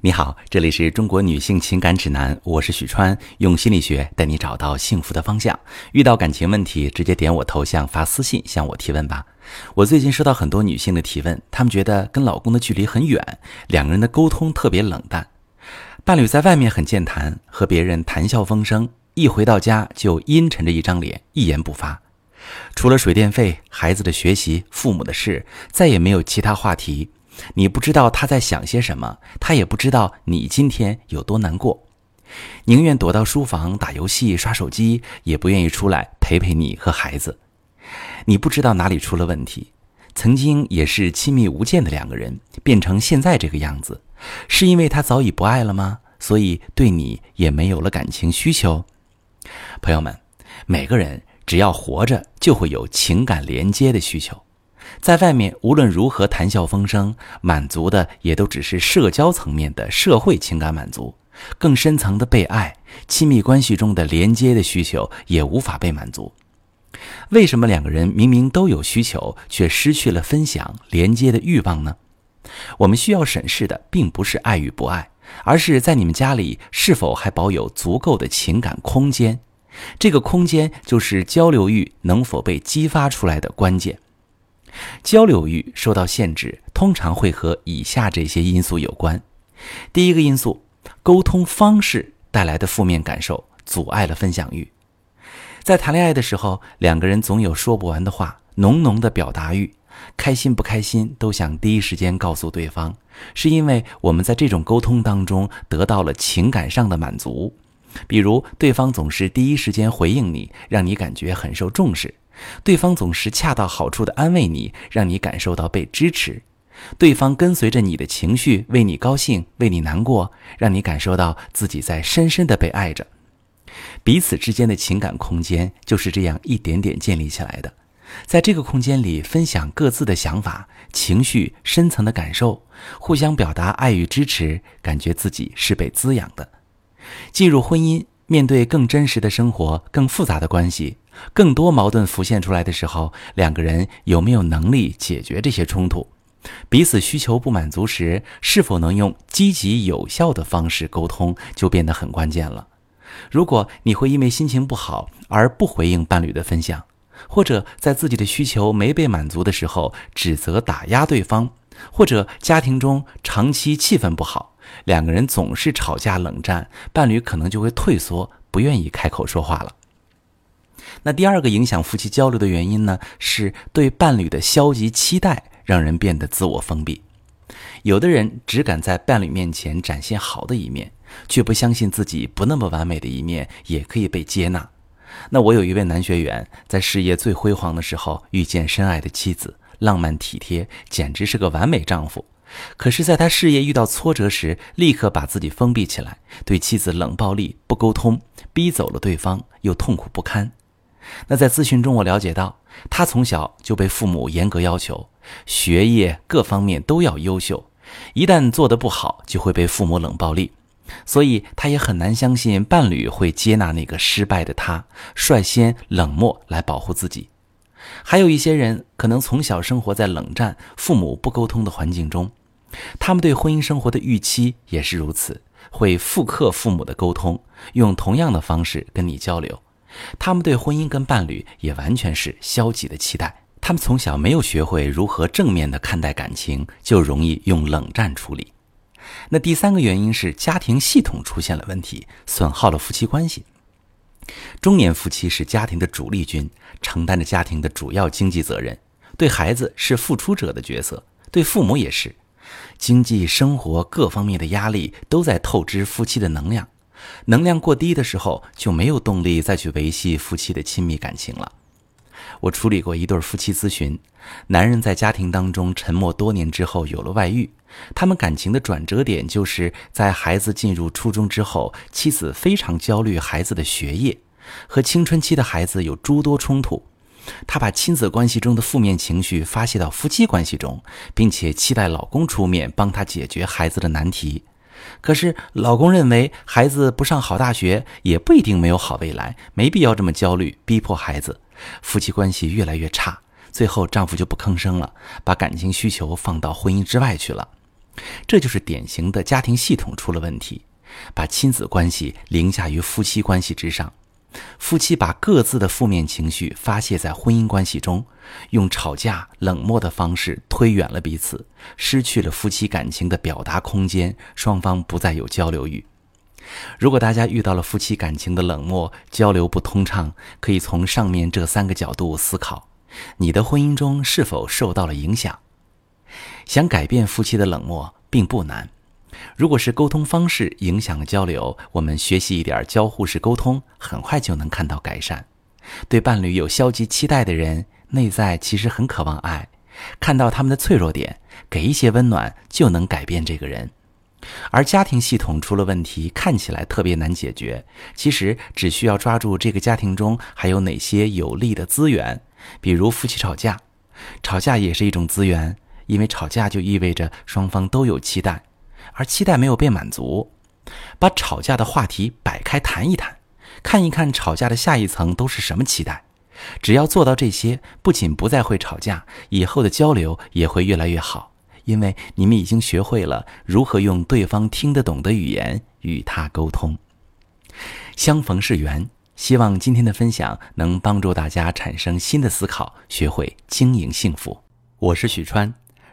你好，这里是中国女性情感指南，我是许川，用心理学带你找到幸福的方向。遇到感情问题，直接点我头像发私信向我提问吧。我最近收到很多女性的提问，她们觉得跟老公的距离很远，两个人的沟通特别冷淡。伴侣在外面很健谈，和别人谈笑风生，一回到家就阴沉着一张脸，一言不发。除了水电费、孩子的学习、父母的事，再也没有其他话题。你不知道他在想些什么，他也不知道你今天有多难过，宁愿躲到书房打游戏、刷手机，也不愿意出来陪陪你和孩子。你不知道哪里出了问题。曾经也是亲密无间的两个人，变成现在这个样子，是因为他早已不爱了吗？所以对你也没有了感情需求？朋友们，每个人只要活着，就会有情感连接的需求。在外面无论如何谈笑风生，满足的也都只是社交层面的社会情感满足，更深层的被爱、亲密关系中的连接的需求也无法被满足。为什么两个人明明都有需求，却失去了分享连接的欲望呢？我们需要审视的并不是爱与不爱，而是在你们家里是否还保有足够的情感空间。这个空间就是交流欲能否被激发出来的关键。交流欲受到限制，通常会和以下这些因素有关。第一个因素，沟通方式带来的负面感受阻碍了分享欲。在谈恋爱的时候，两个人总有说不完的话，浓浓的表达欲，开心不开心都想第一时间告诉对方，是因为我们在这种沟通当中得到了情感上的满足。比如，对方总是第一时间回应你，让你感觉很受重视。对方总是恰到好处的安慰你，让你感受到被支持；对方跟随着你的情绪，为你高兴，为你难过，让你感受到自己在深深的被爱着。彼此之间的情感空间就是这样一点点建立起来的。在这个空间里，分享各自的想法、情绪、深层的感受，互相表达爱与支持，感觉自己是被滋养的。进入婚姻。面对更真实的生活、更复杂的关系、更多矛盾浮现出来的时候，两个人有没有能力解决这些冲突？彼此需求不满足时，是否能用积极有效的方式沟通，就变得很关键了。如果你会因为心情不好而不回应伴侣的分享，或者在自己的需求没被满足的时候指责打压对方，或者家庭中长期气氛不好。两个人总是吵架冷战，伴侣可能就会退缩，不愿意开口说话了。那第二个影响夫妻交流的原因呢，是对伴侣的消极期待，让人变得自我封闭。有的人只敢在伴侣面前展现好的一面，却不相信自己不那么完美的一面也可以被接纳。那我有一位男学员，在事业最辉煌的时候遇见深爱的妻子，浪漫体贴，简直是个完美丈夫。可是，在他事业遇到挫折时，立刻把自己封闭起来，对妻子冷暴力、不沟通，逼走了对方，又痛苦不堪。那在咨询中，我了解到，他从小就被父母严格要求，学业各方面都要优秀，一旦做得不好，就会被父母冷暴力，所以他也很难相信伴侣会接纳那个失败的他，率先冷漠来保护自己。还有一些人，可能从小生活在冷战、父母不沟通的环境中。他们对婚姻生活的预期也是如此，会复刻父母的沟通，用同样的方式跟你交流。他们对婚姻跟伴侣也完全是消极的期待。他们从小没有学会如何正面的看待感情，就容易用冷战处理。那第三个原因是家庭系统出现了问题，损耗了夫妻关系。中年夫妻是家庭的主力军，承担着家庭的主要经济责任，对孩子是付出者的角色，对父母也是。经济生活各方面的压力都在透支夫妻的能量，能量过低的时候就没有动力再去维系夫妻的亲密感情了。我处理过一对夫妻咨询，男人在家庭当中沉默多年之后有了外遇，他们感情的转折点就是在孩子进入初中之后，妻子非常焦虑孩子的学业，和青春期的孩子有诸多冲突。她把亲子关系中的负面情绪发泄到夫妻关系中，并且期待老公出面帮她解决孩子的难题。可是老公认为孩子不上好大学也不一定没有好未来，没必要这么焦虑，逼迫孩子。夫妻关系越来越差，最后丈夫就不吭声了，把感情需求放到婚姻之外去了。这就是典型的家庭系统出了问题，把亲子关系凌驾于夫妻关系之上。夫妻把各自的负面情绪发泄在婚姻关系中，用吵架、冷漠的方式推远了彼此，失去了夫妻感情的表达空间，双方不再有交流欲。如果大家遇到了夫妻感情的冷漠、交流不通畅，可以从上面这三个角度思考：你的婚姻中是否受到了影响？想改变夫妻的冷漠并不难。如果是沟通方式影响了交流，我们学习一点交互式沟通，很快就能看到改善。对伴侣有消极期待的人，内在其实很渴望爱，看到他们的脆弱点，给一些温暖，就能改变这个人。而家庭系统出了问题，看起来特别难解决，其实只需要抓住这个家庭中还有哪些有利的资源，比如夫妻吵架，吵架也是一种资源，因为吵架就意味着双方都有期待。而期待没有被满足，把吵架的话题摆开谈一谈，看一看吵架的下一层都是什么期待。只要做到这些，不仅不再会吵架，以后的交流也会越来越好，因为你们已经学会了如何用对方听得懂的语言与他沟通。相逢是缘，希望今天的分享能帮助大家产生新的思考，学会经营幸福。我是许川。